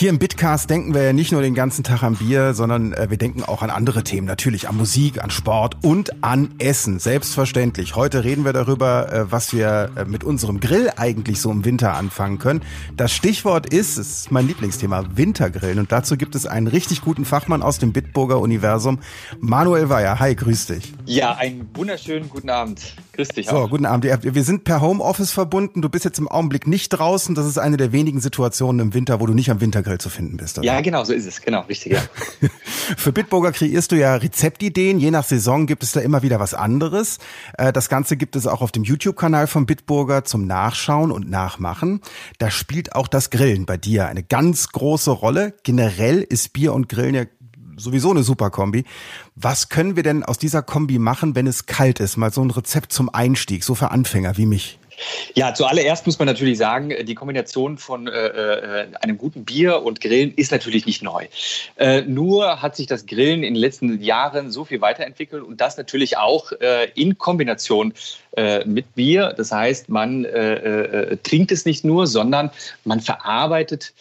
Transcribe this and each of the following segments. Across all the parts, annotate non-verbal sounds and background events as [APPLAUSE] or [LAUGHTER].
Hier im Bitcast denken wir ja nicht nur den ganzen Tag am Bier, sondern äh, wir denken auch an andere Themen. Natürlich an Musik, an Sport und an Essen. Selbstverständlich. Heute reden wir darüber, äh, was wir äh, mit unserem Grill eigentlich so im Winter anfangen können. Das Stichwort ist, es ist mein Lieblingsthema, Wintergrillen. Und dazu gibt es einen richtig guten Fachmann aus dem Bitburger Universum, Manuel Weyer. Hi, grüß dich. Ja, einen wunderschönen guten Abend. Grüß dich so, auch. So, guten Abend. Wir sind per Homeoffice verbunden. Du bist jetzt im Augenblick nicht draußen. Das ist eine der wenigen Situationen im Winter, wo du nicht am Wintergrill Wintergrill zu finden bist. Oder? Ja, genau, so ist es. Genau, richtig, ja. [LAUGHS] Für Bitburger kreierst du ja Rezeptideen. Je nach Saison gibt es da immer wieder was anderes. Äh, das Ganze gibt es auch auf dem YouTube-Kanal von Bitburger zum Nachschauen und Nachmachen. Da spielt auch das Grillen bei dir eine ganz große Rolle. Generell ist Bier und Grillen ja sowieso eine super Kombi. Was können wir denn aus dieser Kombi machen, wenn es kalt ist? Mal so ein Rezept zum Einstieg, so für Anfänger wie mich. Ja, zuallererst muss man natürlich sagen, die Kombination von äh, äh, einem guten Bier und Grillen ist natürlich nicht neu. Äh, nur hat sich das Grillen in den letzten Jahren so viel weiterentwickelt und das natürlich auch äh, in Kombination äh, mit Bier. Das heißt, man äh, trinkt es nicht nur, sondern man verarbeitet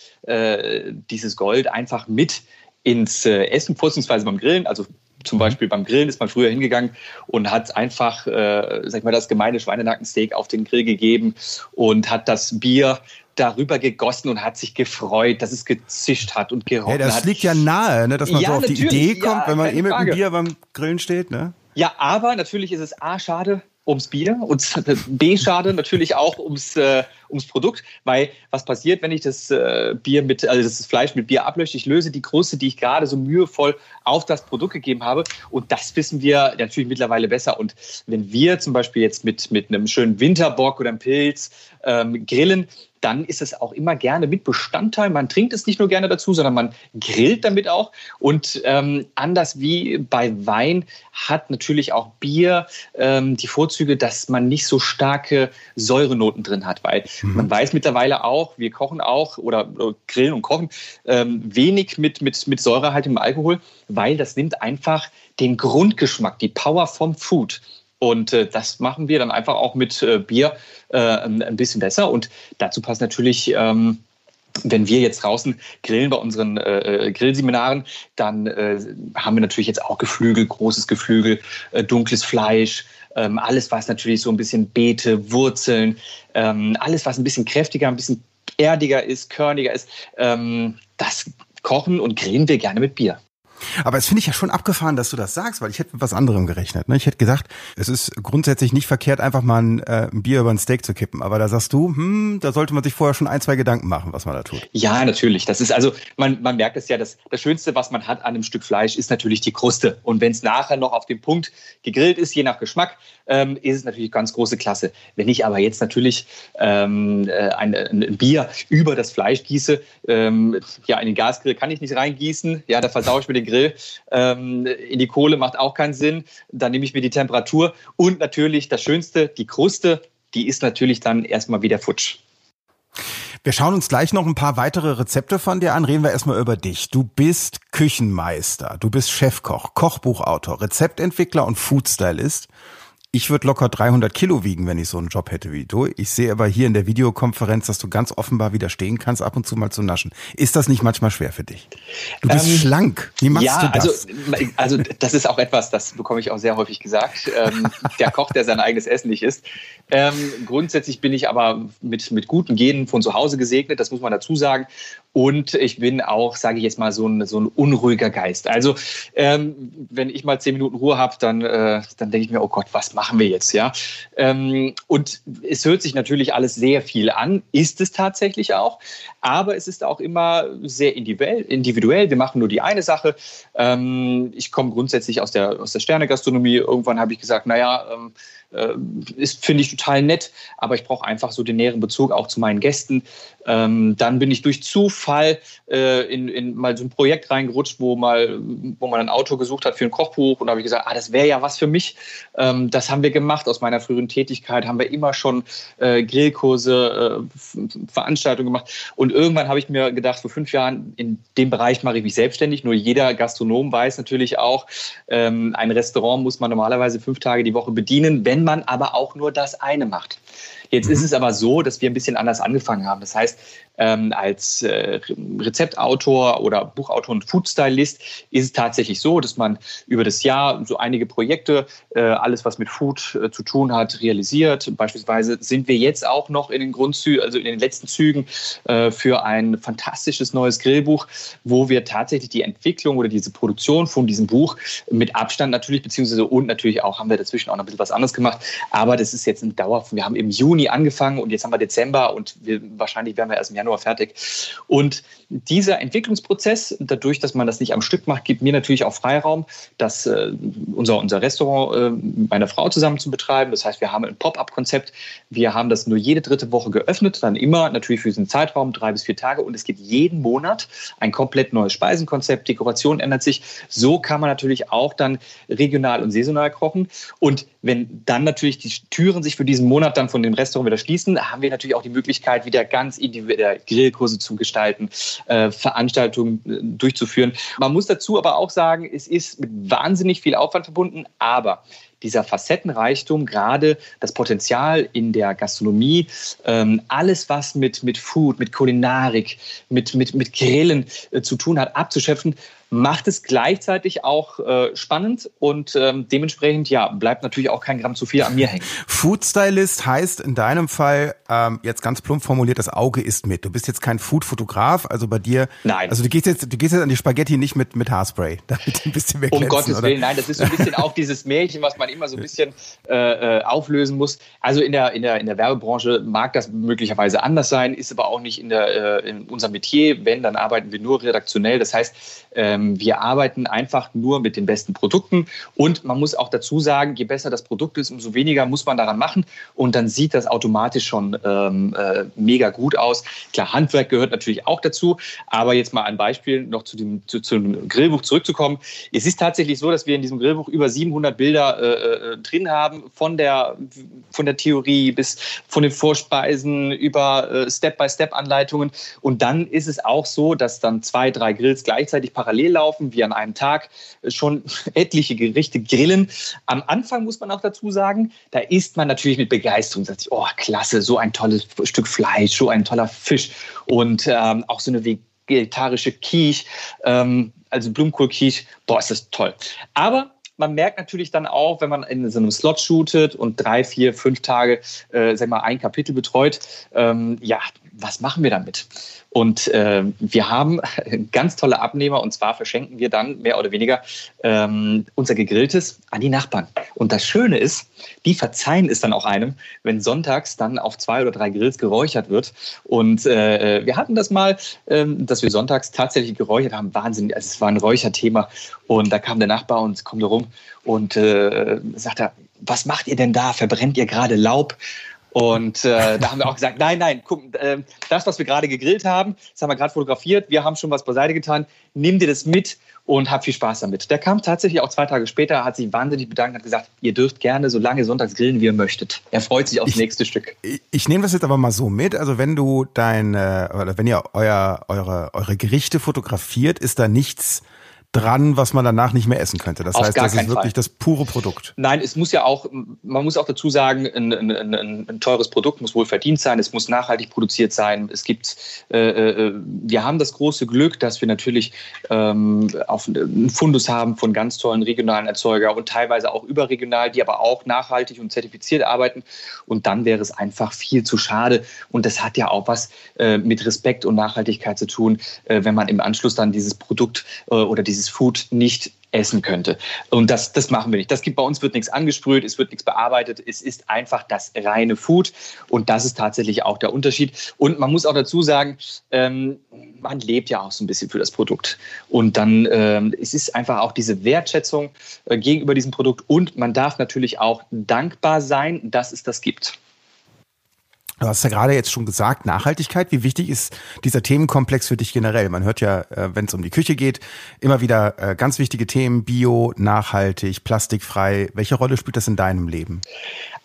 dieses Gold einfach mit ins Essen, vorzugsweise beim Grillen, also zum mhm. Beispiel beim Grillen ist man früher hingegangen und hat einfach, äh, sag ich mal, das gemeine Schweinenackensteak auf den Grill gegeben und hat das Bier darüber gegossen und hat sich gefreut, dass es gezischt hat und gerochen hat. Ja, das hat. liegt ja nahe, ne, dass man ja, so auf die Idee kommt, ja, wenn man eh mit dem Bier beim Grillen steht. Ne? Ja, aber natürlich ist es A, schade, ums Bier und [LAUGHS] B schade natürlich auch ums, äh, ums Produkt, weil was passiert, wenn ich das äh, Bier mit, also das Fleisch mit Bier ablösche? Ich löse die Kruste, die ich gerade so mühevoll auf das Produkt gegeben habe und das wissen wir natürlich mittlerweile besser. Und wenn wir zum Beispiel jetzt mit, mit einem schönen Winterbock oder einem Pilz ähm, grillen, dann ist es auch immer gerne mit Bestandteil. Man trinkt es nicht nur gerne dazu, sondern man grillt damit auch. Und ähm, anders wie bei Wein hat natürlich auch Bier ähm, die Vorzüge, dass man nicht so starke Säurenoten drin hat, weil mhm. man weiß mittlerweile auch, wir kochen auch oder, oder grillen und kochen ähm, wenig mit, mit, mit säurehaltigem Alkohol, weil das nimmt einfach den Grundgeschmack, die Power vom Food und äh, das machen wir dann einfach auch mit äh, Bier äh, ein bisschen besser. Und dazu passt natürlich, ähm, wenn wir jetzt draußen grillen bei unseren äh, äh, Grillseminaren, dann äh, haben wir natürlich jetzt auch Geflügel, großes Geflügel, äh, dunkles Fleisch, ähm, alles was natürlich so ein bisschen Beete, Wurzeln, ähm, alles was ein bisschen kräftiger, ein bisschen erdiger ist, körniger ist, ähm, das kochen und grillen wir gerne mit Bier. Aber es finde ich ja schon abgefahren, dass du das sagst, weil ich hätte mit was anderem gerechnet. Ne? Ich hätte gedacht, es ist grundsätzlich nicht verkehrt, einfach mal ein, äh, ein Bier über ein Steak zu kippen. Aber da sagst du, hm, da sollte man sich vorher schon ein, zwei Gedanken machen, was man da tut. Ja, natürlich. Das ist also, man, man merkt es ja, das, das Schönste, was man hat an einem Stück Fleisch, ist natürlich die Kruste. Und wenn es nachher noch auf dem Punkt gegrillt ist, je nach Geschmack, ähm, ist es natürlich ganz große Klasse. Wenn ich aber jetzt natürlich ähm, äh, ein, ein, Bier über das Fleisch gieße, ähm, ja, in den Gasgrill kann ich nicht reingießen, ja, da versaue ich mir den Grill. Ähm, in die Kohle macht auch keinen Sinn. Dann nehme ich mir die Temperatur und natürlich das Schönste, die Kruste, die ist natürlich dann erstmal wieder futsch. Wir schauen uns gleich noch ein paar weitere Rezepte von dir an. Reden wir erstmal über dich. Du bist Küchenmeister, du bist Chefkoch, Kochbuchautor, Rezeptentwickler und Foodstylist. Ich würde locker 300 Kilo wiegen, wenn ich so einen Job hätte wie du. Ich sehe aber hier in der Videokonferenz, dass du ganz offenbar widerstehen kannst, ab und zu mal zu naschen. Ist das nicht manchmal schwer für dich? Du bist ähm, schlank. Wie machst ja, du das? Also, also das ist auch etwas, das bekomme ich auch sehr häufig gesagt. Ähm, der Koch, der sein eigenes Essen nicht isst. Ähm, grundsätzlich bin ich aber mit, mit guten Genen von zu Hause gesegnet, das muss man dazu sagen. Und ich bin auch, sage ich jetzt mal, so ein, so ein unruhiger Geist. Also ähm, wenn ich mal zehn Minuten Ruhe habe, dann, äh, dann denke ich mir, oh Gott, was machen wir jetzt? Ja? Ähm, und es hört sich natürlich alles sehr viel an, ist es tatsächlich auch. Aber es ist auch immer sehr individuell. Wir machen nur die eine Sache. Ähm, ich komme grundsätzlich aus der, aus der Sternegastronomie. Irgendwann habe ich gesagt, naja, ähm, äh, ist, finde ich total nett, aber ich brauche einfach so den näheren Bezug auch zu meinen Gästen. Ähm, dann bin ich durch Zufall äh, in, in mal so ein Projekt reingerutscht, wo mal, wo man ein Auto gesucht hat für ein Kochbuch und da habe ich gesagt, ah, das wäre ja was für mich. Ähm, das haben wir gemacht aus meiner früheren Tätigkeit, haben wir immer schon äh, Grillkurse, äh, Veranstaltungen gemacht und irgendwann habe ich mir gedacht, vor fünf Jahren in dem Bereich mache ich mich selbstständig. Nur jeder Gastronom weiß natürlich auch, ähm, ein Restaurant muss man normalerweise fünf Tage die Woche bedienen, wenn man aber auch nur das eine macht. Jetzt mhm. ist es aber so, dass wir ein bisschen anders angefangen haben. Das heißt, ähm, als äh, Rezeptautor oder Buchautor und Foodstylist ist es tatsächlich so, dass man über das Jahr so einige Projekte, äh, alles was mit Food äh, zu tun hat, realisiert. Beispielsweise sind wir jetzt auch noch in den Grundzügen, also in den letzten Zügen äh, für ein fantastisches neues Grillbuch, wo wir tatsächlich die Entwicklung oder diese Produktion von diesem Buch mit Abstand natürlich, beziehungsweise und natürlich auch haben wir dazwischen auch noch ein bisschen was anderes gemacht. Aber das ist jetzt ein Dauer. Wir haben im Juni angefangen und jetzt haben wir Dezember und wir, wahrscheinlich werden wir erst im Januar fertig. Und dieser Entwicklungsprozess, dadurch, dass man das nicht am Stück macht, gibt mir natürlich auch Freiraum, das äh, unser, unser Restaurant äh, mit meiner Frau zusammen zu betreiben. Das heißt, wir haben ein Pop-up-Konzept. Wir haben das nur jede dritte Woche geöffnet, dann immer natürlich für diesen Zeitraum, drei bis vier Tage. Und es gibt jeden Monat ein komplett neues Speisenkonzept. Dekoration ändert sich. So kann man natürlich auch dann regional und saisonal kochen. Und wenn dann natürlich die Türen sich für diesen Monat dann von dem Restaurant wieder schließen, haben wir natürlich auch die Möglichkeit, wieder ganz individuell Grillkurse zu gestalten, äh, Veranstaltungen äh, durchzuführen. Man muss dazu aber auch sagen, es ist mit wahnsinnig viel Aufwand verbunden, aber dieser Facettenreichtum, gerade das Potenzial in der Gastronomie, ähm, alles, was mit, mit Food, mit Kulinarik, mit, mit, mit Grillen äh, zu tun hat, abzuschöpfen, macht es gleichzeitig auch äh, spannend und ähm, dementsprechend ja bleibt natürlich auch kein Gramm zu viel an mir hängen. [LAUGHS] Food Stylist heißt in deinem Fall ähm, jetzt ganz plump formuliert, das Auge ist mit. Du bist jetzt kein Food-Fotograf, also bei dir. Nein. Also du gehst jetzt, du gehst jetzt an die Spaghetti nicht mit mit Haarspray, [LAUGHS] damit ein bisschen mehr glänzen, Um Gottes oder? Willen, nein, das ist so ein bisschen auch dieses Märchen, was man immer so ein bisschen äh, äh, auflösen muss. Also in der in der in der Werbebranche mag das möglicherweise anders sein, ist aber auch nicht in der äh, in unserem Metier. Wenn, dann arbeiten wir nur redaktionell. Das heißt ähm, wir arbeiten einfach nur mit den besten Produkten. Und man muss auch dazu sagen, je besser das Produkt ist, umso weniger muss man daran machen. Und dann sieht das automatisch schon ähm, äh, mega gut aus. Klar, Handwerk gehört natürlich auch dazu, aber jetzt mal ein Beispiel noch zu dem, zu, zum Grillbuch zurückzukommen. Es ist tatsächlich so, dass wir in diesem Grillbuch über 700 Bilder äh, äh, drin haben, von der, von der Theorie bis von den Vorspeisen über äh, Step-by-Step-Anleitungen. Und dann ist es auch so, dass dann zwei, drei Grills gleichzeitig parallel laufen, wir an einem Tag schon [LAUGHS] etliche Gerichte grillen. Am Anfang muss man auch dazu sagen, da isst man natürlich mit Begeisterung, sagt sich, oh klasse, so ein tolles Stück Fleisch, so ein toller Fisch und ähm, auch so eine vegetarische Quiche, ähm, also Blumenkohl-Quiche, boah, ist das toll. Aber man merkt natürlich dann auch, wenn man in so einem Slot shootet und drei, vier, fünf Tage, äh, sag mal, ein Kapitel betreut, ähm, ja, was machen wir damit? Und äh, wir haben [LAUGHS] ganz tolle Abnehmer und zwar verschenken wir dann mehr oder weniger ähm, unser Gegrilltes an die Nachbarn. Und das Schöne ist, die verzeihen es dann auch einem, wenn sonntags dann auf zwei oder drei Grills geräuchert wird. Und äh, wir hatten das mal, äh, dass wir sonntags tatsächlich geräuchert haben. Wahnsinn, also es war ein Räucherthema. Und da kam der Nachbar und kommt rum und äh, sagt er, was macht ihr denn da? Verbrennt ihr gerade Laub? Und äh, da haben wir auch gesagt, nein, nein, guck, äh, das, was wir gerade gegrillt haben, das haben wir gerade fotografiert, wir haben schon was beiseite getan, nimm dir das mit und hab viel Spaß damit. Der kam tatsächlich auch zwei Tage später, hat sich wahnsinnig bedankt, hat gesagt, ihr dürft gerne so lange sonntags grillen, wie ihr möchtet. Er freut sich aufs ich, nächste Stück. Ich, ich nehme das jetzt aber mal so mit, also wenn du dein, äh, oder wenn ihr euer, eure, eure Gerichte fotografiert, ist da nichts dran, was man danach nicht mehr essen könnte. Das Auf heißt, das ist wirklich Fall. das pure Produkt. Nein, es muss ja auch, man muss auch dazu sagen, ein, ein, ein, ein teures Produkt muss wohl verdient sein, es muss nachhaltig produziert sein. Es gibt, äh, äh, wir haben das große Glück, dass wir natürlich ähm, auf einen Fundus haben von ganz tollen regionalen Erzeuger und teilweise auch überregional, die aber auch nachhaltig und zertifiziert arbeiten. Und dann wäre es einfach viel zu schade. Und das hat ja auch was äh, mit Respekt und Nachhaltigkeit zu tun, äh, wenn man im Anschluss dann dieses Produkt äh, oder dieses dieses Food nicht essen könnte. Und das, das machen wir nicht. Das gibt bei uns wird nichts angesprüht, es wird nichts bearbeitet. Es ist einfach das reine Food. Und das ist tatsächlich auch der Unterschied. Und man muss auch dazu sagen, ähm, man lebt ja auch so ein bisschen für das Produkt. Und dann ähm, es ist einfach auch diese Wertschätzung äh, gegenüber diesem Produkt. Und man darf natürlich auch dankbar sein, dass es das gibt. Du hast ja gerade jetzt schon gesagt, Nachhaltigkeit. Wie wichtig ist dieser Themenkomplex für dich generell? Man hört ja, äh, wenn es um die Küche geht, immer wieder äh, ganz wichtige Themen, Bio, nachhaltig, plastikfrei. Welche Rolle spielt das in deinem Leben?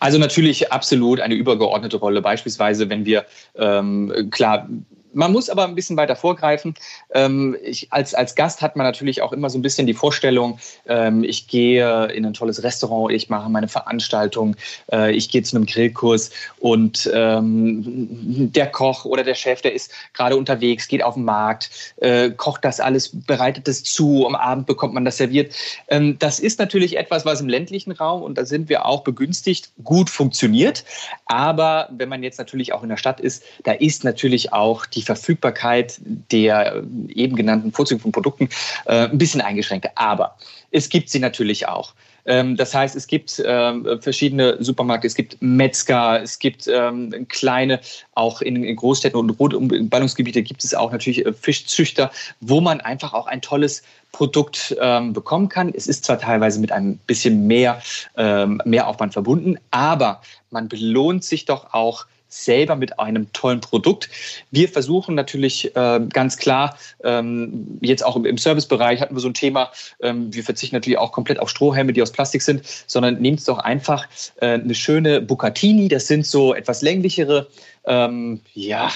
Also natürlich absolut eine übergeordnete Rolle. Beispielsweise, wenn wir, ähm, klar, man muss aber ein bisschen weiter vorgreifen. Ähm, ich, als, als Gast hat man natürlich auch immer so ein bisschen die Vorstellung, ähm, ich gehe in ein tolles Restaurant, ich mache meine Veranstaltung, äh, ich gehe zu einem Grillkurs und ähm, der Koch oder der Chef, der ist gerade unterwegs, geht auf den Markt, äh, kocht das alles, bereitet das zu, am Abend bekommt man das serviert. Ähm, das ist natürlich etwas, was im ländlichen Raum, und da sind wir auch begünstigt, gut funktioniert. Aber wenn man jetzt natürlich auch in der Stadt ist, da ist natürlich auch die Verfügbarkeit der eben genannten Vorzüge von Produkten äh, ein bisschen eingeschränkt. Aber es gibt sie natürlich auch. Ähm, das heißt, es gibt ähm, verschiedene Supermärkte, es gibt Metzger, es gibt ähm, kleine, auch in, in Großstädten und Ballungsgebiete gibt es auch natürlich äh, Fischzüchter, wo man einfach auch ein tolles Produkt ähm, bekommen kann. Es ist zwar teilweise mit einem bisschen mehr, ähm, mehr Aufwand verbunden, aber man belohnt sich doch auch selber mit einem tollen Produkt. Wir versuchen natürlich äh, ganz klar, ähm, jetzt auch im, Servicebereich hatten wir so ein Thema, ähm, wir verzichten natürlich auch komplett auf Strohhelme, die aus Plastik sind, sondern nehmt es doch einfach äh, eine schöne Bucatini, das sind so etwas länglichere, ähm, ja,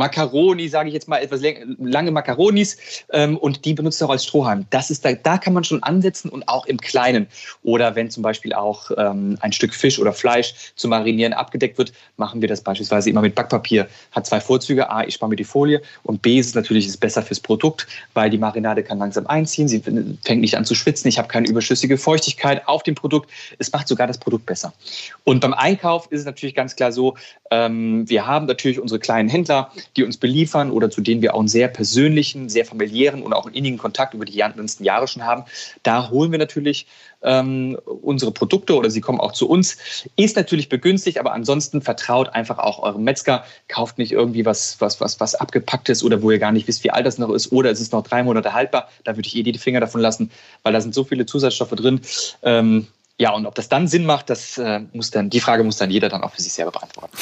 Macaroni, sage ich jetzt mal, etwas lange Macaronis ähm, und die benutzt er auch als Strohhalm. Das ist da, da kann man schon ansetzen und auch im Kleinen. Oder wenn zum Beispiel auch ähm, ein Stück Fisch oder Fleisch zu marinieren abgedeckt wird, machen wir das beispielsweise immer mit Backpapier. Hat zwei Vorzüge. A, ich spare mir die Folie und B, ist es natürlich ist besser fürs Produkt, weil die Marinade kann langsam einziehen. Sie fängt nicht an zu schwitzen. Ich habe keine überschüssige Feuchtigkeit auf dem Produkt. Es macht sogar das Produkt besser. Und beim Einkauf ist es natürlich ganz klar so, ähm, wir haben natürlich unsere kleinen Händler, die uns beliefern oder zu denen wir auch einen sehr persönlichen, sehr familiären und auch einen innigen Kontakt über die letzten Jahre schon haben. Da holen wir natürlich ähm, unsere Produkte oder sie kommen auch zu uns. Ist natürlich begünstigt, aber ansonsten vertraut einfach auch eurem Metzger. Kauft nicht irgendwie was, was, was, was abgepacktes oder wo ihr gar nicht wisst, wie alt das noch ist oder es ist noch drei Monate haltbar. Da würde ich eh die Finger davon lassen, weil da sind so viele Zusatzstoffe drin. Ähm, ja, und ob das dann Sinn macht, das äh, muss dann, die Frage muss dann jeder dann auch für sich selber beantworten.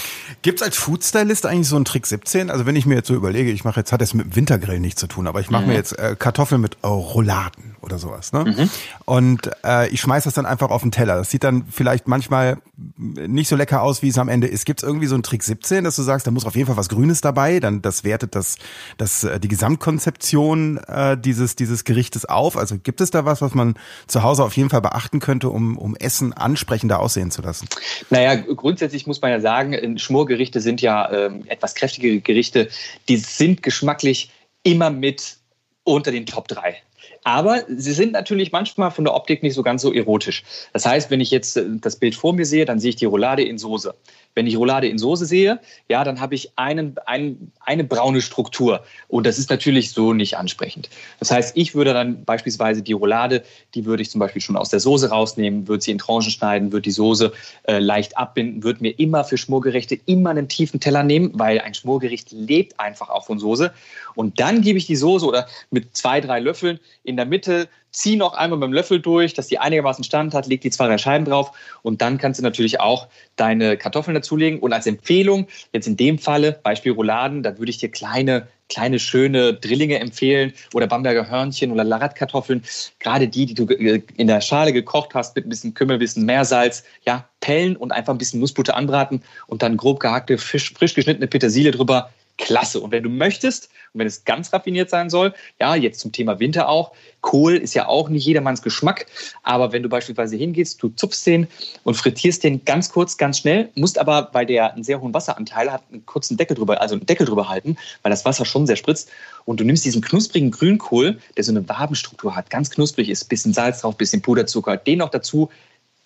Gibt es als Foodstylist eigentlich so einen Trick 17? Also wenn ich mir jetzt so überlege, ich mache jetzt, hat es mit dem Wintergrill nichts zu tun, aber ich mache mhm. mir jetzt äh, Kartoffeln mit äh, Rouladen oder sowas. Ne? Mhm. Und äh, ich schmeiß das dann einfach auf den Teller. Das sieht dann vielleicht manchmal nicht so lecker aus, wie es am Ende ist. Gibt es irgendwie so einen Trick 17, dass du sagst, da muss auf jeden Fall was Grünes dabei, dann das wertet das, das äh, die Gesamtkonzeption äh, dieses, dieses Gerichtes auf? Also gibt es da was, was man zu Hause auf jeden Fall beachten könnte, um, um um Essen ansprechender aussehen zu lassen? Naja, grundsätzlich muss man ja sagen, Schmorgerichte sind ja ähm, etwas kräftigere Gerichte. Die sind geschmacklich immer mit unter den Top 3. Aber sie sind natürlich manchmal von der Optik nicht so ganz so erotisch. Das heißt, wenn ich jetzt äh, das Bild vor mir sehe, dann sehe ich die Roulade in Soße. Wenn ich Roulade in Soße sehe, ja, dann habe ich einen, einen, eine braune Struktur. Und das ist natürlich so nicht ansprechend. Das heißt, ich würde dann beispielsweise die Roulade, die würde ich zum Beispiel schon aus der Soße rausnehmen, würde sie in Tranchen schneiden, würde die Soße äh, leicht abbinden, würde mir immer für Schmorgerichte immer einen tiefen Teller nehmen, weil ein Schmorgericht lebt einfach auch von Soße. Und dann gebe ich die Soße oder mit zwei, drei Löffeln in der Mitte zieh noch einmal beim Löffel durch, dass die einigermaßen Stand hat, leg die zwei, drei Scheiben drauf und dann kannst du natürlich auch deine Kartoffeln dazulegen. Und als Empfehlung, jetzt in dem Falle, Beispiel Rouladen, da würde ich dir kleine, kleine, schöne Drillinge empfehlen oder Bamberger Hörnchen oder Laratkartoffeln. Gerade die, die du in der Schale gekocht hast mit ein bisschen Kümmel, ein bisschen Meersalz, ja, pellen und einfach ein bisschen Nussbutter anbraten und dann grob gehackte, frisch, frisch geschnittene Petersilie drüber klasse. Und wenn du möchtest, und wenn es ganz raffiniert sein soll, ja, jetzt zum Thema Winter auch, Kohl ist ja auch nicht jedermanns Geschmack, aber wenn du beispielsweise hingehst, du zupfst den und frittierst den ganz kurz, ganz schnell, musst aber, weil der einen sehr hohen Wasseranteil hat, einen kurzen Deckel drüber, also einen Deckel drüber halten, weil das Wasser schon sehr spritzt und du nimmst diesen knusprigen Grünkohl, der so eine Wabenstruktur hat, ganz knusprig ist, bisschen Salz drauf, bisschen Puderzucker, den noch dazu,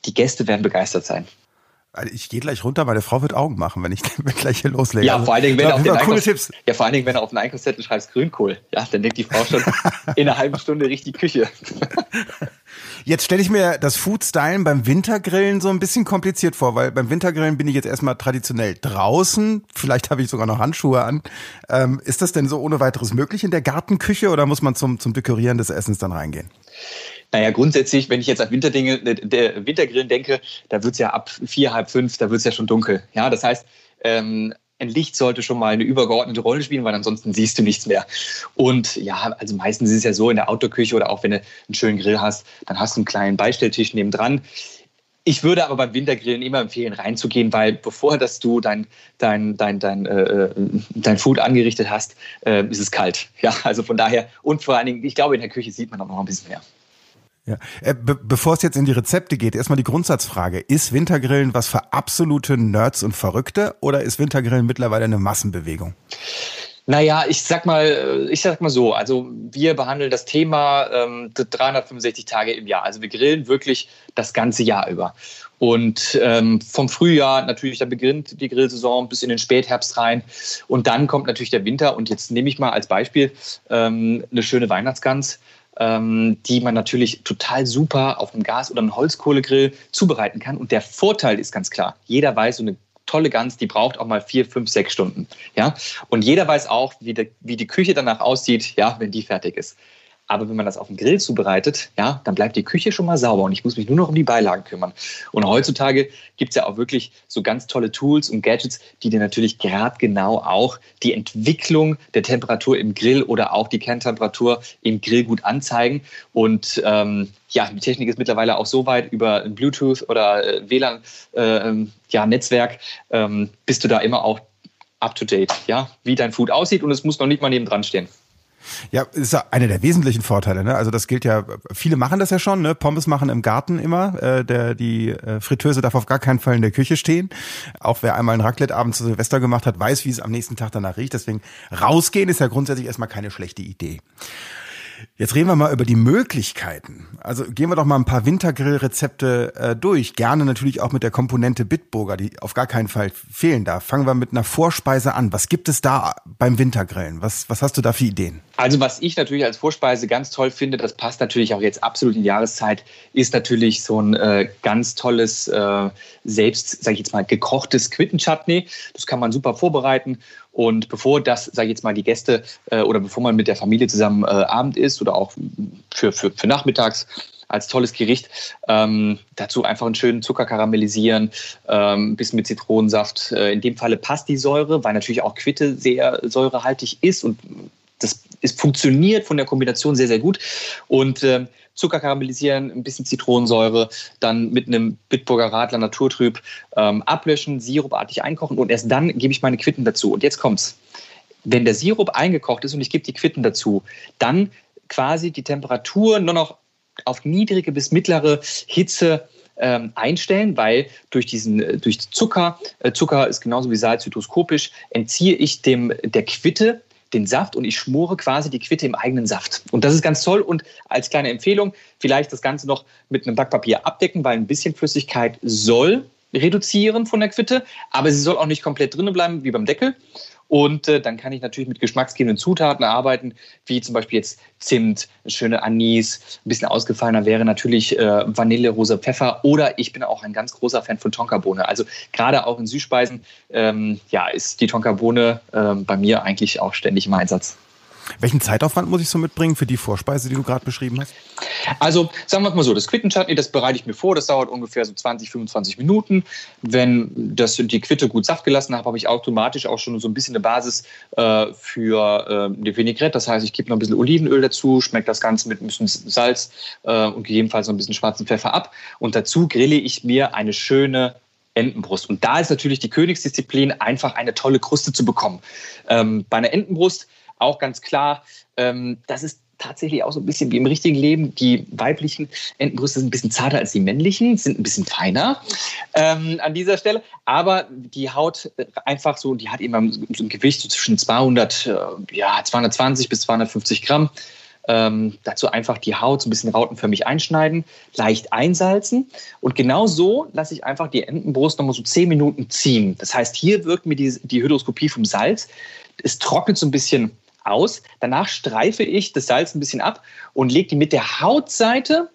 die Gäste werden begeistert sein. Also ich gehe gleich runter, meine Frau wird Augen machen, wenn ich [LAUGHS] gleich hier loslege. Ja, vor allen Dingen, wenn du auf den coole Tipps. Ja, vor allen Dingen, wenn du auf den Einkaufszettel schreibst Grünkohl, ja, dann denkt die Frau schon [LAUGHS] in einer halben Stunde richtig Küche. [LAUGHS] Jetzt stelle ich mir das Foodstylen beim Wintergrillen so ein bisschen kompliziert vor, weil beim Wintergrillen bin ich jetzt erstmal traditionell draußen. Vielleicht habe ich sogar noch Handschuhe an. Ähm, ist das denn so ohne weiteres möglich in der Gartenküche oder muss man zum, zum Dekorieren des Essens dann reingehen? Naja, grundsätzlich, wenn ich jetzt an Winterdinge, äh, der Wintergrillen denke, da wird es ja ab vier, halb fünf, da wird es ja schon dunkel. Ja, das heißt, ähm, ein Licht sollte schon mal eine übergeordnete Rolle spielen, weil ansonsten siehst du nichts mehr. Und ja, also meistens ist es ja so in der Outdoor-Küche oder auch wenn du einen schönen Grill hast, dann hast du einen kleinen Beistelltisch nebendran Ich würde aber beim Wintergrillen immer empfehlen, reinzugehen, weil bevor dass du dein, dein, dein, dein, äh, dein Food angerichtet hast, äh, ist es kalt. Ja, also von daher und vor allen Dingen, ich glaube, in der Küche sieht man auch noch ein bisschen mehr. Ja. Äh, be bevor es jetzt in die Rezepte geht, erstmal die Grundsatzfrage. Ist Wintergrillen was für absolute Nerds und Verrückte oder ist Wintergrillen mittlerweile eine Massenbewegung? Naja, ich sag mal, ich sag mal so, also wir behandeln das Thema ähm, 365 Tage im Jahr. Also wir grillen wirklich das ganze Jahr über. Und ähm, vom Frühjahr natürlich, da beginnt die Grillsaison bis in den Spätherbst rein. Und dann kommt natürlich der Winter. Und jetzt nehme ich mal als Beispiel ähm, eine schöne Weihnachtsgans, ähm, die man natürlich total super auf einem Gas- oder einem Holzkohlegrill zubereiten kann. Und der Vorteil ist ganz klar, jeder weiß, so eine tolle Gans, die braucht auch mal vier, fünf, sechs Stunden. Ja? Und jeder weiß auch, wie, de, wie die Küche danach aussieht, ja, wenn die fertig ist. Aber wenn man das auf dem Grill zubereitet, ja, dann bleibt die Küche schon mal sauber und ich muss mich nur noch um die Beilagen kümmern. Und heutzutage gibt es ja auch wirklich so ganz tolle Tools und Gadgets, die dir natürlich gerade genau auch die Entwicklung der Temperatur im Grill oder auch die Kerntemperatur im Grill gut anzeigen. Und ähm, ja, die Technik ist mittlerweile auch so weit über Bluetooth oder äh, WLAN äh, ja, ähm, bist du da immer auch up to date, ja, wie dein Food aussieht und es muss noch nicht mal neben dran stehen. Ja, ist ja einer der wesentlichen Vorteile. Ne? Also das gilt ja, viele machen das ja schon. Ne? Pommes machen im Garten immer. Äh, der, die äh, Fritteuse darf auf gar keinen Fall in der Küche stehen. Auch wer einmal einen Raclette-Abend zu Silvester gemacht hat, weiß, wie es am nächsten Tag danach riecht. Deswegen rausgehen ist ja grundsätzlich erstmal keine schlechte Idee. Jetzt reden wir mal über die Möglichkeiten. Also gehen wir doch mal ein paar Wintergrillrezepte äh, durch. Gerne natürlich auch mit der Komponente Bitburger, die auf gar keinen Fall fehlen darf. Fangen wir mit einer Vorspeise an. Was gibt es da beim Wintergrillen? Was, was hast du da für Ideen? Also was ich natürlich als Vorspeise ganz toll finde, das passt natürlich auch jetzt absolut in die Jahreszeit, ist natürlich so ein äh, ganz tolles, äh, selbst, sage ich jetzt mal, gekochtes Quittenchutney. Das kann man super vorbereiten und bevor das, sage ich jetzt mal, die Gäste äh, oder bevor man mit der Familie zusammen äh, Abend isst oder auch für, für, für nachmittags als tolles Gericht. Ähm, dazu einfach einen schönen Zucker karamellisieren, ähm, bisschen mit Zitronensaft. Äh, in dem Falle passt die Säure, weil natürlich auch Quitte sehr säurehaltig ist und das ist, funktioniert von der Kombination sehr, sehr gut. Und äh, Zucker karamellisieren, ein bisschen Zitronensäure, dann mit einem Bitburger Radler Naturtrüb ähm, ablöschen, sirupartig einkochen und erst dann gebe ich meine Quitten dazu. Und jetzt kommt's. Wenn der Sirup eingekocht ist und ich gebe die Quitten dazu, dann quasi die Temperatur nur noch auf niedrige bis mittlere Hitze ähm, einstellen, weil durch diesen äh, durch Zucker, äh, Zucker ist genauso wie Salz hydroskopisch, entziehe ich dem der Quitte den Saft und ich schmore quasi die Quitte im eigenen Saft. Und das ist ganz toll. Und als kleine Empfehlung, vielleicht das Ganze noch mit einem Backpapier abdecken, weil ein bisschen Flüssigkeit soll reduzieren von der Quitte, aber sie soll auch nicht komplett drinnen bleiben wie beim Deckel. Und äh, dann kann ich natürlich mit geschmacksgebenden Zutaten arbeiten, wie zum Beispiel jetzt Zimt, schöne Anis. Ein bisschen ausgefallener wäre natürlich äh, Vanille, rosa Pfeffer. Oder ich bin auch ein ganz großer Fan von Tonkabohne. Also gerade auch in Süßspeisen ähm, ja, ist die Tonkabohne äh, bei mir eigentlich auch ständig im Einsatz. Welchen Zeitaufwand muss ich so mitbringen für die Vorspeise, die du gerade beschrieben hast? Also sagen wir mal so, das Quittenchutney, das bereite ich mir vor, das dauert ungefähr so 20, 25 Minuten. Wenn das die Quitte gut Saft gelassen habe, habe ich automatisch auch schon so ein bisschen eine Basis äh, für äh, die Vinaigrette. Das heißt, ich gebe noch ein bisschen Olivenöl dazu, schmecke das Ganze mit ein bisschen Salz äh, und gegebenenfalls noch ein bisschen schwarzen Pfeffer ab. Und dazu grille ich mir eine schöne Entenbrust. Und da ist natürlich die Königsdisziplin, einfach eine tolle Kruste zu bekommen. Ähm, bei einer Entenbrust auch ganz klar, ähm, das ist tatsächlich auch so ein bisschen wie im richtigen Leben. Die weiblichen Entenbrüste sind ein bisschen zarter als die männlichen, sind ein bisschen feiner ähm, an dieser Stelle. Aber die Haut einfach so, die hat eben so ein Gewicht so zwischen 200, äh, ja, 220 bis 250 Gramm. Ähm, dazu einfach die Haut so ein bisschen rautenförmig einschneiden, leicht einsalzen. Und genau so lasse ich einfach die Entenbrust nochmal so 10 Minuten ziehen. Das heißt, hier wirkt mir die, die Hydroskopie vom Salz. Es trocknet so ein bisschen aus. Danach streife ich das Salz ein bisschen ab und lege die mit der Hautseite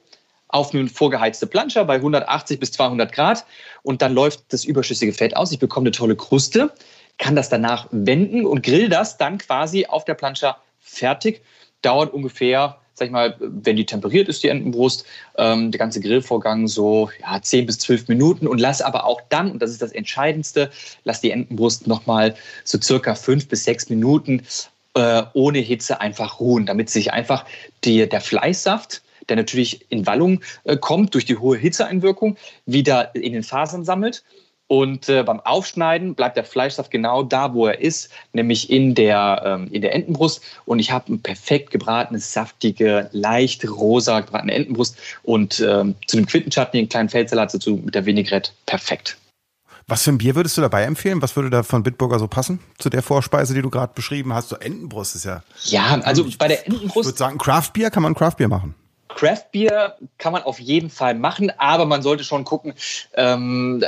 auf eine vorgeheizte Planscher bei 180 bis 200 Grad und dann läuft das überschüssige Fett aus. Ich bekomme eine tolle Kruste, kann das danach wenden und grill das dann quasi auf der Planscher fertig. Dauert ungefähr, sag ich mal, wenn die temperiert ist, die Entenbrust, ähm, der ganze Grillvorgang so ja, 10 bis 12 Minuten und lass aber auch dann, und das ist das Entscheidendste, lass die Entenbrust nochmal so circa 5 bis 6 Minuten äh, ohne Hitze einfach ruhen, damit sich einfach die, der Fleißsaft der natürlich in Wallung äh, kommt durch die hohe Hitzeeinwirkung, wieder in den Fasern sammelt und äh, beim Aufschneiden bleibt der Fleischsaft genau da, wo er ist, nämlich in der, ähm, in der Entenbrust. Und ich habe ein perfekt gebratenes, saftige, leicht rosa gebratene Entenbrust und ähm, zu dem Quittenchutney einen kleinen Feldsalat dazu mit der Vinaigrette. Perfekt. Was für ein Bier würdest du dabei empfehlen? Was würde da von Bitburger so passen zu der Vorspeise, die du gerade beschrieben hast? So Entenbrust ist ja. Ja, also bei der Entenbrust. Ich würde sagen, Craft Bier kann man Craft Bier machen. Craft Beer kann man auf jeden Fall machen, aber man sollte schon gucken, ähm,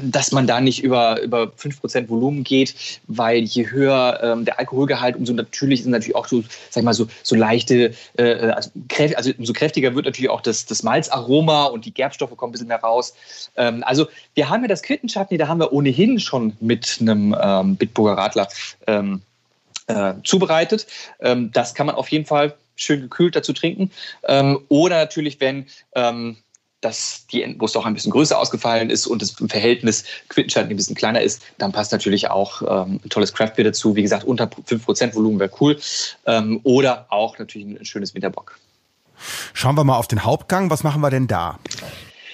dass man da nicht über, über 5% Volumen geht, weil je höher ähm, der Alkoholgehalt, umso natürlich sind natürlich auch so, sag ich mal, so, so leichte, äh, also, also umso kräftiger wird natürlich auch das, das Malzaroma und die Gerbstoffe kommen ein bisschen mehr raus. Ähm, also wir haben ja das Quittenchutney, da haben wir ohnehin schon mit einem ähm, Bitburger Radler ähm, äh, zubereitet. Ähm, das kann man auf jeden Fall schön gekühlt dazu trinken. Ähm, oder natürlich, wenn ähm, dass die Endbrust auch ein bisschen größer ausgefallen ist und das Verhältnis Quittenscheid ein bisschen kleiner ist, dann passt natürlich auch ähm, ein tolles Craftbeer dazu. Wie gesagt, unter 5% Volumen wäre cool. Ähm, oder auch natürlich ein schönes Winterbock. Schauen wir mal auf den Hauptgang. Was machen wir denn da?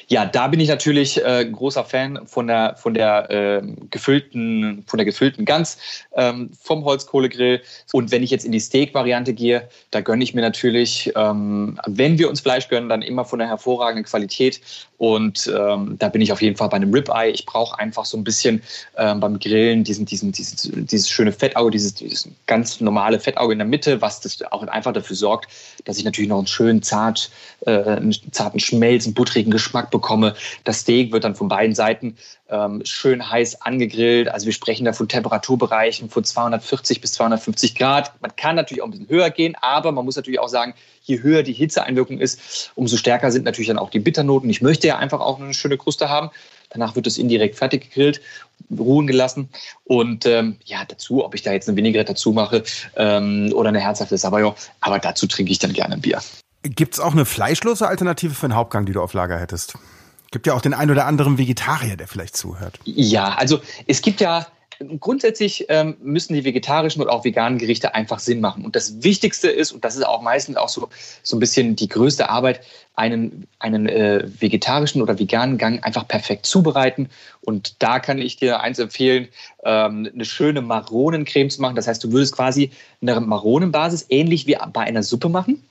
Ja, da bin ich natürlich äh, großer Fan von der von der äh, gefüllten von der gefüllten Gans ähm, vom Holzkohlegrill. Und wenn ich jetzt in die Steak-Variante gehe, da gönne ich mir natürlich, ähm, wenn wir uns Fleisch gönnen, dann immer von der hervorragenden Qualität. Und ähm, da bin ich auf jeden Fall bei einem Ribeye. Ich brauche einfach so ein bisschen ähm, beim Grillen diesen, diesen, dieses, dieses schöne Fettauge, dieses, dieses ganz normale Fettauge in der Mitte, was das auch einfach dafür sorgt, dass ich natürlich noch einen schönen zart, äh, einen zarten Schmelz, einen buttrigen Geschmack bekomme. Das Steak wird dann von beiden Seiten ähm, schön heiß angegrillt. Also wir sprechen da von Temperaturbereichen von 240 bis 250 Grad. Man kann natürlich auch ein bisschen höher gehen, aber man muss natürlich auch sagen, je höher die Hitzeeinwirkung ist, umso stärker sind natürlich dann auch die Bitternoten. Ich möchte ja einfach auch eine schöne Kruste haben. Danach wird es indirekt fertig gegrillt, ruhen gelassen. Und ähm, ja, dazu, ob ich da jetzt eine Vinaigrette dazu mache ähm, oder eine herzhafte Sabayon, aber dazu trinke ich dann gerne ein Bier. Gibt es auch eine fleischlose Alternative für einen Hauptgang, die du auf Lager hättest? Gibt ja auch den ein oder anderen Vegetarier, der vielleicht zuhört. Ja, also es gibt ja grundsätzlich ähm, müssen die vegetarischen und auch veganen Gerichte einfach Sinn machen. Und das Wichtigste ist, und das ist auch meistens auch so, so ein bisschen die größte Arbeit, einen, einen äh, vegetarischen oder veganen Gang einfach perfekt zubereiten. Und da kann ich dir eins empfehlen, ähm, eine schöne Maronencreme zu machen. Das heißt, du würdest quasi eine Maronenbasis ähnlich wie bei einer Suppe machen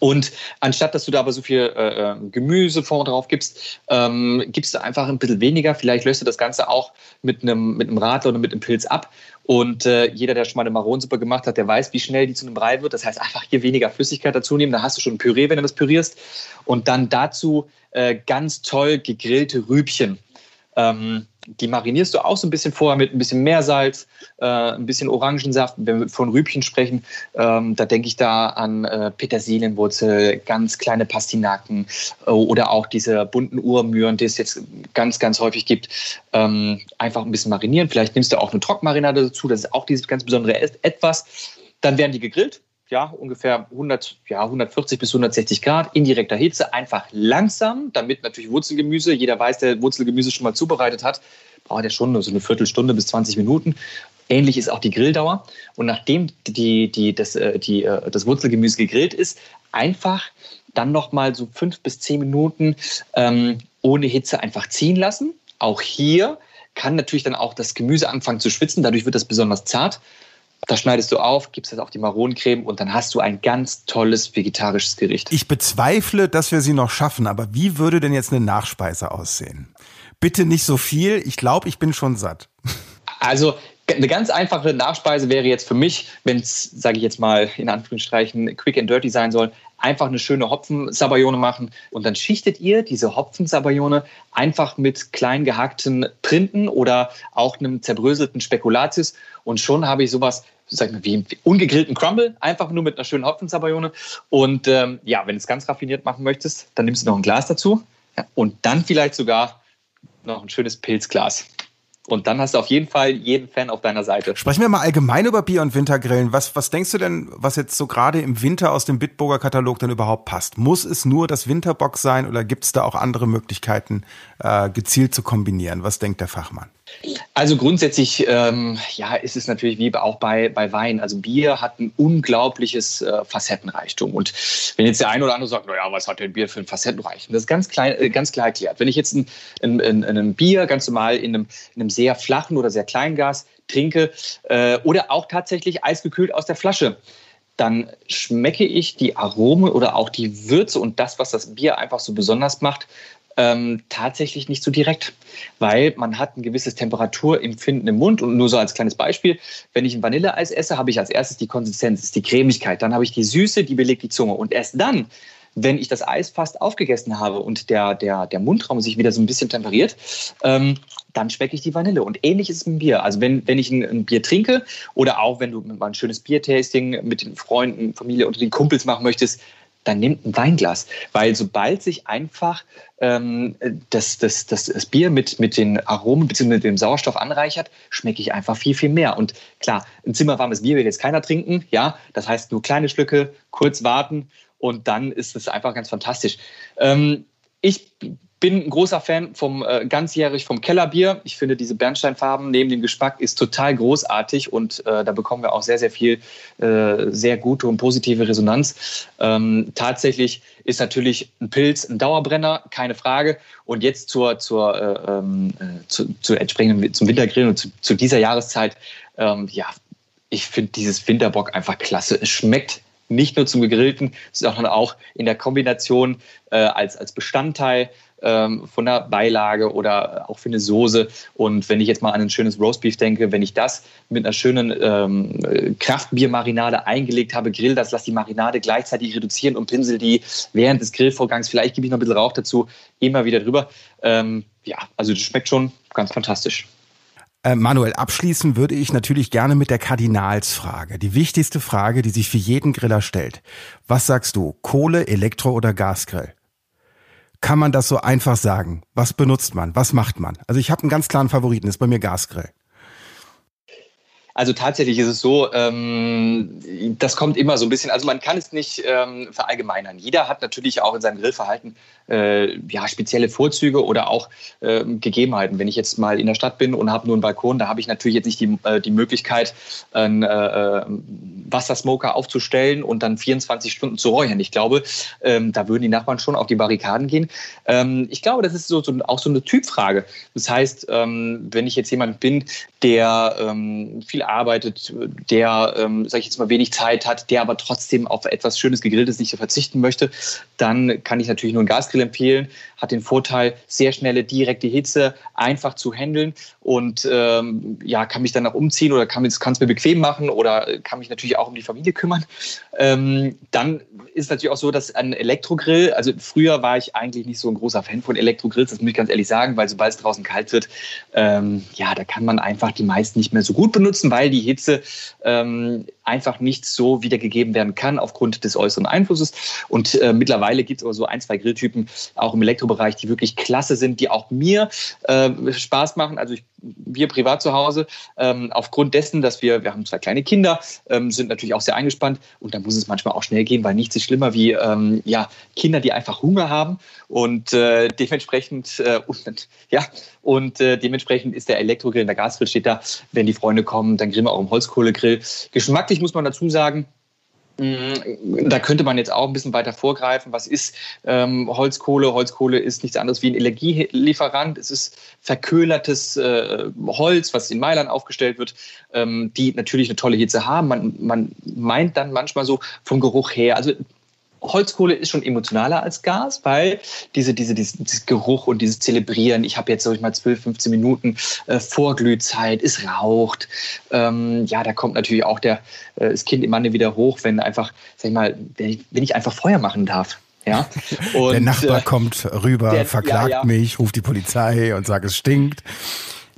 und anstatt, dass du da aber so viel äh, ähm, Gemüse vorne drauf gibst, ähm, gibst du einfach ein bisschen weniger. Vielleicht löst du das Ganze auch mit einem, mit einem Radler oder mit einem Pilz ab. Und äh, jeder, der schon mal eine Maronensuppe gemacht hat, der weiß, wie schnell die zu einem Brei wird. Das heißt, einfach hier weniger Flüssigkeit dazu nehmen. Dann hast du schon ein Püree, wenn du das pürierst. Und dann dazu äh, ganz toll gegrillte Rübchen. Ähm, die marinierst du auch so ein bisschen vorher mit ein bisschen Meersalz, äh, ein bisschen Orangensaft. Wenn wir von Rübchen sprechen, ähm, da denke ich da an äh, Petersilienwurzel, ganz kleine Pastinaken äh, oder auch diese bunten Urmühren, die es jetzt ganz, ganz häufig gibt. Ähm, einfach ein bisschen marinieren. Vielleicht nimmst du auch eine Trockenmarinade dazu. Das ist auch dieses ganz besondere Etwas. Dann werden die gegrillt ja, ungefähr 100, ja, 140 bis 160 Grad, indirekter Hitze, einfach langsam, damit natürlich Wurzelgemüse, jeder weiß, der Wurzelgemüse schon mal zubereitet hat, braucht er schon so eine Viertelstunde bis 20 Minuten. Ähnlich ist auch die Grilldauer. Und nachdem die, die, das, äh, die, äh, das Wurzelgemüse gegrillt ist, einfach dann nochmal so fünf bis zehn Minuten ähm, ohne Hitze einfach ziehen lassen. Auch hier kann natürlich dann auch das Gemüse anfangen zu schwitzen, dadurch wird das besonders zart. Das schneidest du auf, gibst das auf die Maronencreme und dann hast du ein ganz tolles vegetarisches Gericht. Ich bezweifle, dass wir sie noch schaffen, aber wie würde denn jetzt eine Nachspeise aussehen? Bitte nicht so viel, ich glaube, ich bin schon satt. Also eine ganz einfache Nachspeise wäre jetzt für mich, wenn es, sage ich jetzt mal in Anführungsstrichen, quick and dirty sein soll, einfach eine schöne Hopfensabayone machen und dann schichtet ihr diese Hopfensabayone einfach mit klein gehackten Printen oder auch einem zerbröselten Spekulatius und schon habe ich sowas sag mal, wie ungegrillten Crumble, einfach nur mit einer schönen Hopfensabayone. Und ähm, ja, wenn du es ganz raffiniert machen möchtest, dann nimmst du noch ein Glas dazu ja, und dann vielleicht sogar noch ein schönes Pilzglas. Und dann hast du auf jeden Fall jeden Fan auf deiner Seite. Sprechen wir mal allgemein über Bier- und Wintergrillen. Was, was denkst du denn, was jetzt so gerade im Winter aus dem Bitburger Katalog denn überhaupt passt? Muss es nur das Winterbox sein oder gibt es da auch andere Möglichkeiten, äh, gezielt zu kombinieren? Was denkt der Fachmann? Also grundsätzlich, ähm, ja, ist es natürlich wie auch bei, bei Wein. Also Bier hat ein unglaubliches äh, Facettenreichtum. Und wenn jetzt der eine oder andere sagt, naja, was hat denn Bier für ein Facettenreichtum? Das ist ganz, klein, äh, ganz klar erklärt. Wenn ich jetzt ein, ein, ein, ein Bier ganz normal in einem, in einem sehr flachen oder sehr kleinen Gas trinke äh, oder auch tatsächlich eisgekühlt aus der Flasche, dann schmecke ich die Aromen oder auch die Würze und das, was das Bier einfach so besonders macht, ähm, tatsächlich nicht so direkt, weil man hat ein gewisses Temperaturempfinden im Mund und nur so als kleines Beispiel, wenn ich ein Vanilleeis esse, habe ich als erstes die Konsistenz, ist die Cremigkeit, dann habe ich die Süße, die belegt die Zunge und erst dann wenn ich das Eis fast aufgegessen habe und der, der, der Mundraum sich wieder so ein bisschen temperiert, ähm, dann schmecke ich die Vanille. Und ähnlich ist es mit dem Bier. Also wenn, wenn ich ein, ein Bier trinke oder auch wenn du mal ein schönes Biertasting mit den Freunden, Familie oder den Kumpels machen möchtest, dann nimmt ein Weinglas. Weil sobald sich einfach ähm, das, das, das, das Bier mit, mit den Aromen bzw. mit dem Sauerstoff anreichert, schmecke ich einfach viel, viel mehr. Und klar, ein zimmerwarmes Bier will jetzt keiner trinken. Ja, das heißt nur kleine Schlücke, kurz warten und dann ist es einfach ganz fantastisch. Ähm, ich bin ein großer Fan vom äh, ganzjährig vom Kellerbier. Ich finde diese Bernsteinfarben neben dem Geschmack ist total großartig und äh, da bekommen wir auch sehr, sehr viel äh, sehr gute und positive Resonanz. Ähm, tatsächlich ist natürlich ein Pilz ein Dauerbrenner, keine Frage. Und jetzt zur, zur, äh, ähm, äh, zu, zu entsprechenden zum Wintergrillen und zu, zu dieser Jahreszeit, ähm, ja, ich finde dieses Winterbock einfach klasse. Es schmeckt nicht nur zum Gegrillten, sondern auch in der Kombination äh, als, als Bestandteil ähm, von der Beilage oder auch für eine Soße. Und wenn ich jetzt mal an ein schönes Roastbeef denke, wenn ich das mit einer schönen ähm, Kraftbiermarinade eingelegt habe, grill das, lass die Marinade gleichzeitig reduzieren und pinsel die während des Grillvorgangs, vielleicht gebe ich noch ein bisschen Rauch dazu, immer wieder drüber. Ähm, ja, also das schmeckt schon ganz fantastisch. Äh, Manuel, abschließen würde ich natürlich gerne mit der Kardinalsfrage. Die wichtigste Frage, die sich für jeden Griller stellt. Was sagst du? Kohle, Elektro oder Gasgrill? Kann man das so einfach sagen? Was benutzt man? Was macht man? Also ich habe einen ganz klaren Favoriten, ist bei mir Gasgrill. Also tatsächlich ist es so, ähm, das kommt immer so ein bisschen, also man kann es nicht ähm, verallgemeinern. Jeder hat natürlich auch in seinem Grillverhalten äh, ja, spezielle Vorzüge oder auch äh, Gegebenheiten. Wenn ich jetzt mal in der Stadt bin und habe nur einen Balkon, da habe ich natürlich jetzt nicht die, äh, die Möglichkeit, einen äh, äh, Wassersmoker aufzustellen und dann 24 Stunden zu räuchern. Ich glaube, ähm, da würden die Nachbarn schon auf die Barrikaden gehen. Ähm, ich glaube, das ist so, so, auch so eine Typfrage. Das heißt, ähm, wenn ich jetzt jemand bin, der ähm, viel arbeitet, der, ähm, sage ich jetzt mal, wenig Zeit hat, der aber trotzdem auf etwas Schönes Gegrilltes nicht verzichten möchte, dann kann ich natürlich nur einen Gasgrill empfehlen. Hat den Vorteil, sehr schnelle, direkte Hitze, einfach zu handeln und ähm, ja, kann mich dann auch umziehen oder kann es mir bequem machen oder kann mich natürlich auch um die Familie kümmern. Ähm, dann ist natürlich auch so, dass ein Elektrogrill, also früher war ich eigentlich nicht so ein großer Fan von Elektrogrills, das muss ich ganz ehrlich sagen, weil sobald es draußen kalt wird, ähm, ja, da kann man einfach die meisten nicht mehr so gut benutzen, weil die Hitze ähm, einfach nicht so wiedergegeben werden kann aufgrund des äußeren Einflusses. Und äh, mittlerweile gibt es aber so ein, zwei Grilltypen auch im Elektrobereich, die wirklich klasse sind, die auch mir äh, Spaß machen. Also ich, wir privat zu Hause, ähm, aufgrund dessen, dass wir, wir haben zwei kleine Kinder, ähm, sind natürlich auch sehr eingespannt und da muss es manchmal auch schnell gehen, weil nichts ist schlimmer wie ähm, ja, Kinder, die einfach Hunger haben und äh, dementsprechend äh, [LAUGHS] und, ja, und äh, dementsprechend ist der Elektrogrill, der Gasgrill steht da. Wenn die Freunde kommen, dann grillen wir auch im Holzkohlegrill. Geschmacklich muss man dazu sagen, mm, da könnte man jetzt auch ein bisschen weiter vorgreifen. Was ist ähm, Holzkohle? Holzkohle ist nichts anderes wie ein Energielieferant. Es ist verköhlertes äh, Holz, was in Mailand aufgestellt wird, ähm, die natürlich eine tolle Hitze haben. Man, man meint dann manchmal so vom Geruch her, also Holzkohle ist schon emotionaler als Gas, weil diese, diese, diese, dieses Geruch und dieses Zelebrieren, ich habe jetzt, sag ich mal, 12, 15 Minuten äh, Vorglühzeit, es raucht. Ähm, ja, da kommt natürlich auch der, äh, das Kind im Manne wieder hoch, wenn einfach, sag ich mal, wenn ich, wenn ich einfach Feuer machen darf. Ja? [LAUGHS] Und, der Nachbar äh, kommt rüber, der, verklagt ja, ja. mich, ruft die Polizei und sagt, es stinkt.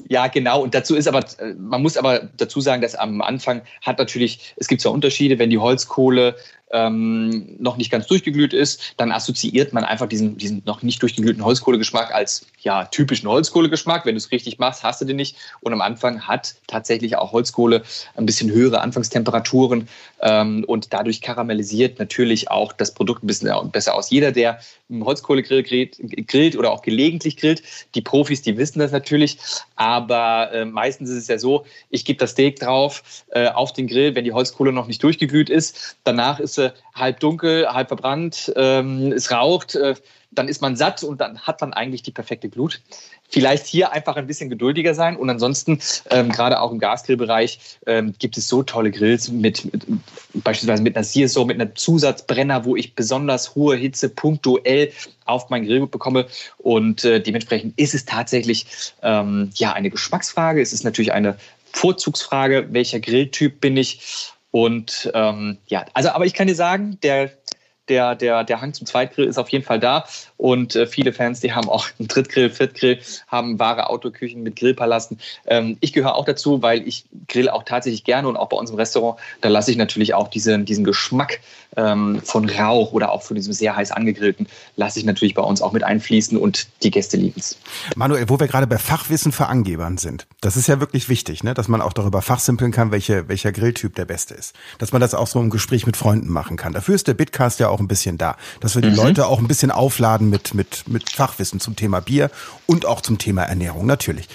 Ja, genau. Und dazu ist aber, man muss aber dazu sagen, dass am Anfang hat natürlich, es gibt zwar Unterschiede, wenn die Holzkohle ähm, noch nicht ganz durchgeglüht ist, dann assoziiert man einfach diesen, diesen noch nicht durchgeglühten Holzkohlegeschmack als ja, typischen Holzkohlegeschmack. Wenn du es richtig machst, hast du den nicht. Und am Anfang hat tatsächlich auch Holzkohle ein bisschen höhere Anfangstemperaturen ähm, und dadurch karamellisiert natürlich auch das Produkt ein bisschen besser aus. Jeder, der im Holzkohlegrill grillt, grillt oder auch gelegentlich grillt, die Profis, die wissen das natürlich, aber äh, meistens ist es ja so, ich gebe das Steak drauf äh, auf den Grill, wenn die Holzkohle noch nicht durchgeglüht ist. Danach ist sie halb dunkel, halb verbrannt, ähm, es raucht. Äh, dann ist man satt und dann hat man eigentlich die perfekte Glut. Vielleicht hier einfach ein bisschen geduldiger sein und ansonsten, ähm, gerade auch im Gasgrillbereich, ähm, gibt es so tolle Grills mit, mit beispielsweise mit einer Searso, mit einem Zusatzbrenner, wo ich besonders hohe Hitze punktuell auf mein Grillgut bekomme und äh, dementsprechend ist es tatsächlich ähm, ja eine Geschmacksfrage. Es ist natürlich eine Vorzugsfrage, welcher Grilltyp bin ich und ähm, ja, also aber ich kann dir sagen, der der, der, der Hang zum Zweitgrill ist auf jeden Fall da. Und äh, viele Fans, die haben auch einen Drittgrill, Viertgrill, haben wahre Autoküchen mit Grillpalasten. Ähm, ich gehöre auch dazu, weil ich grill auch tatsächlich gerne und auch bei uns im Restaurant, da lasse ich natürlich auch diesen, diesen Geschmack ähm, von Rauch oder auch von diesem sehr heiß angegrillten, lasse ich natürlich bei uns auch mit einfließen und die Gäste lieben es. Manuel, wo wir gerade bei Fachwissen für Angebern sind, das ist ja wirklich wichtig, ne? dass man auch darüber fachsimpeln kann, welche, welcher Grilltyp der beste ist. Dass man das auch so im Gespräch mit Freunden machen kann. Dafür ist der Bitcast ja auch ein bisschen da, dass wir die mhm. Leute auch ein bisschen aufladen mit, mit, mit Fachwissen zum Thema Bier und auch zum Thema Ernährung, natürlich.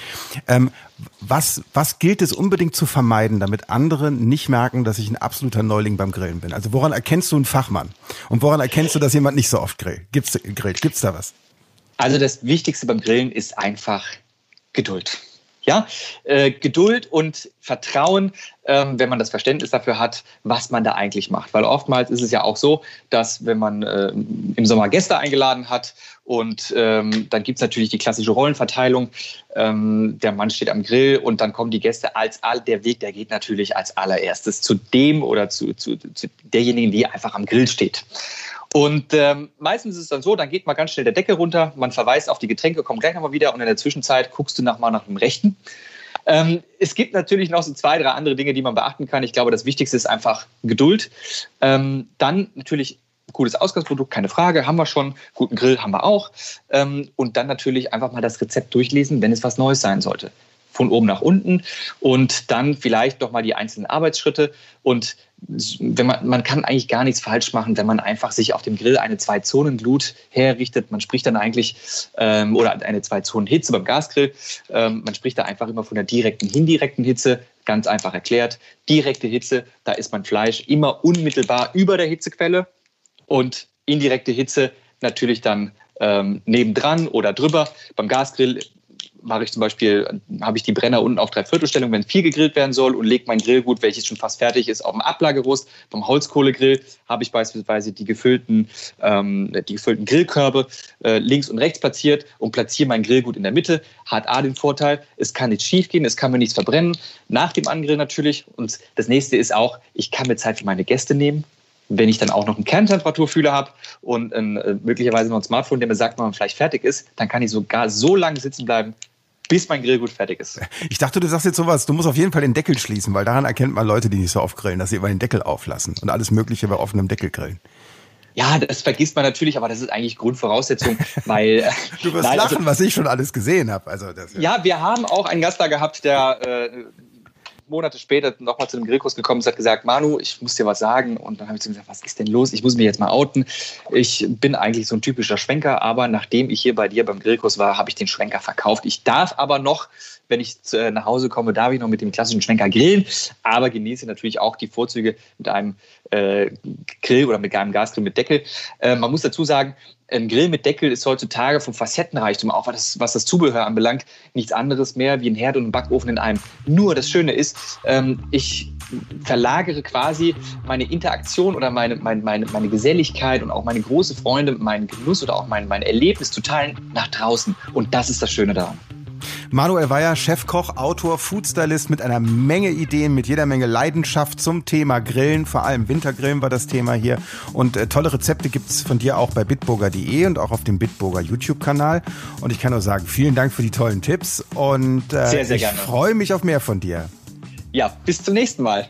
Ähm, was, was gilt es unbedingt zu vermeiden, damit andere nicht merken, dass ich ein absoluter Neuling beim Grillen bin? Also woran erkennst du einen Fachmann? Und woran erkennst du, dass jemand nicht so oft grillt? Gibt's, grillt? Gibt's da was? Also das Wichtigste beim Grillen ist einfach Geduld. Ja, äh, Geduld und Vertrauen, ähm, wenn man das Verständnis dafür hat, was man da eigentlich macht. Weil oftmals ist es ja auch so, dass wenn man äh, im Sommer Gäste eingeladen hat und ähm, dann gibt es natürlich die klassische Rollenverteilung, ähm, der Mann steht am Grill und dann kommen die Gäste als all, der Weg, der geht natürlich als allererstes zu dem oder zu, zu, zu derjenigen, die einfach am Grill steht. Und ähm, meistens ist es dann so, dann geht mal ganz schnell der Deckel runter, man verweist auf die Getränke, kommt gleich nochmal wieder und in der Zwischenzeit guckst du nach mal nach dem Rechten. Ähm, es gibt natürlich noch so zwei, drei andere Dinge, die man beachten kann. Ich glaube, das Wichtigste ist einfach Geduld. Ähm, dann natürlich gutes Ausgangsprodukt, keine Frage, haben wir schon. Guten Grill haben wir auch. Ähm, und dann natürlich einfach mal das Rezept durchlesen, wenn es was Neues sein sollte von oben nach unten und dann vielleicht doch mal die einzelnen Arbeitsschritte. Und wenn man, man kann eigentlich gar nichts falsch machen, wenn man einfach sich auf dem Grill eine Zwei-Zonen-Glut herrichtet. Man spricht dann eigentlich, ähm, oder eine Zwei-Zonen-Hitze beim Gasgrill. Ähm, man spricht da einfach immer von der direkten, indirekten Hitze. Ganz einfach erklärt. Direkte Hitze, da ist mein Fleisch immer unmittelbar über der Hitzequelle und indirekte Hitze natürlich dann ähm, nebendran oder drüber. Beim Gasgrill mache ich zum Beispiel, habe ich die Brenner unten auf Dreiviertelstellung, wenn viel gegrillt werden soll und lege mein Grillgut, welches schon fast fertig ist, auf dem Ablagerust. Beim Holzkohlegrill habe ich beispielsweise die gefüllten, ähm, die gefüllten Grillkörbe äh, links und rechts platziert und platziere mein Grillgut in der Mitte. Hat A den Vorteil, es kann nicht schief gehen, es kann mir nichts verbrennen. Nach dem Angrillen natürlich. Und das nächste ist auch, ich kann mir Zeit für meine Gäste nehmen wenn ich dann auch noch einen Kerntemperaturfühler habe und äh, möglicherweise noch ein Smartphone, der mir sagt, wann man vielleicht fertig ist, dann kann ich sogar so lange sitzen bleiben, bis mein Grillgut fertig ist. Ich dachte, du sagst jetzt sowas, du musst auf jeden Fall den Deckel schließen, weil daran erkennt man Leute, die nicht so oft grillen, dass sie immer den Deckel auflassen und alles Mögliche bei offenem Deckel grillen. Ja, das vergisst man natürlich, aber das ist eigentlich Grundvoraussetzung, [LAUGHS] weil äh, du wirst nein, lachen, also, was ich schon alles gesehen habe. Also das, ja. ja, wir haben auch einen Gast da gehabt, der äh, Monate später nochmal zu einem Grillkurs gekommen und hat gesagt, Manu, ich muss dir was sagen. Und dann habe ich zu ihm gesagt, was ist denn los? Ich muss mich jetzt mal outen. Ich bin eigentlich so ein typischer Schwenker, aber nachdem ich hier bei dir beim Grillkurs war, habe ich den Schwenker verkauft. Ich darf aber noch wenn ich äh, nach Hause komme, darf ich noch mit dem klassischen Schwenker grillen, aber genieße natürlich auch die Vorzüge mit einem äh, Grill oder mit einem Gasgrill mit Deckel. Äh, man muss dazu sagen, ein Grill mit Deckel ist heutzutage vom Facettenreichtum, auch was das, was das Zubehör anbelangt, nichts anderes mehr wie ein Herd und ein Backofen in einem. Nur das Schöne ist, ähm, ich verlagere quasi meine Interaktion oder meine, meine, meine, meine Geselligkeit und auch meine große Freunde, meinen Genuss oder auch mein, mein Erlebnis zu teilen nach draußen. Und das ist das Schöne daran. Manuel Weyer, Chefkoch, Autor, Foodstylist mit einer Menge Ideen, mit jeder Menge Leidenschaft zum Thema Grillen. Vor allem Wintergrillen war das Thema hier. Und äh, tolle Rezepte gibt's von dir auch bei bitburger.de und auch auf dem Bitburger YouTube-Kanal. Und ich kann nur sagen, vielen Dank für die tollen Tipps und äh, sehr, sehr ich freue mich auf mehr von dir. Ja, bis zum nächsten Mal.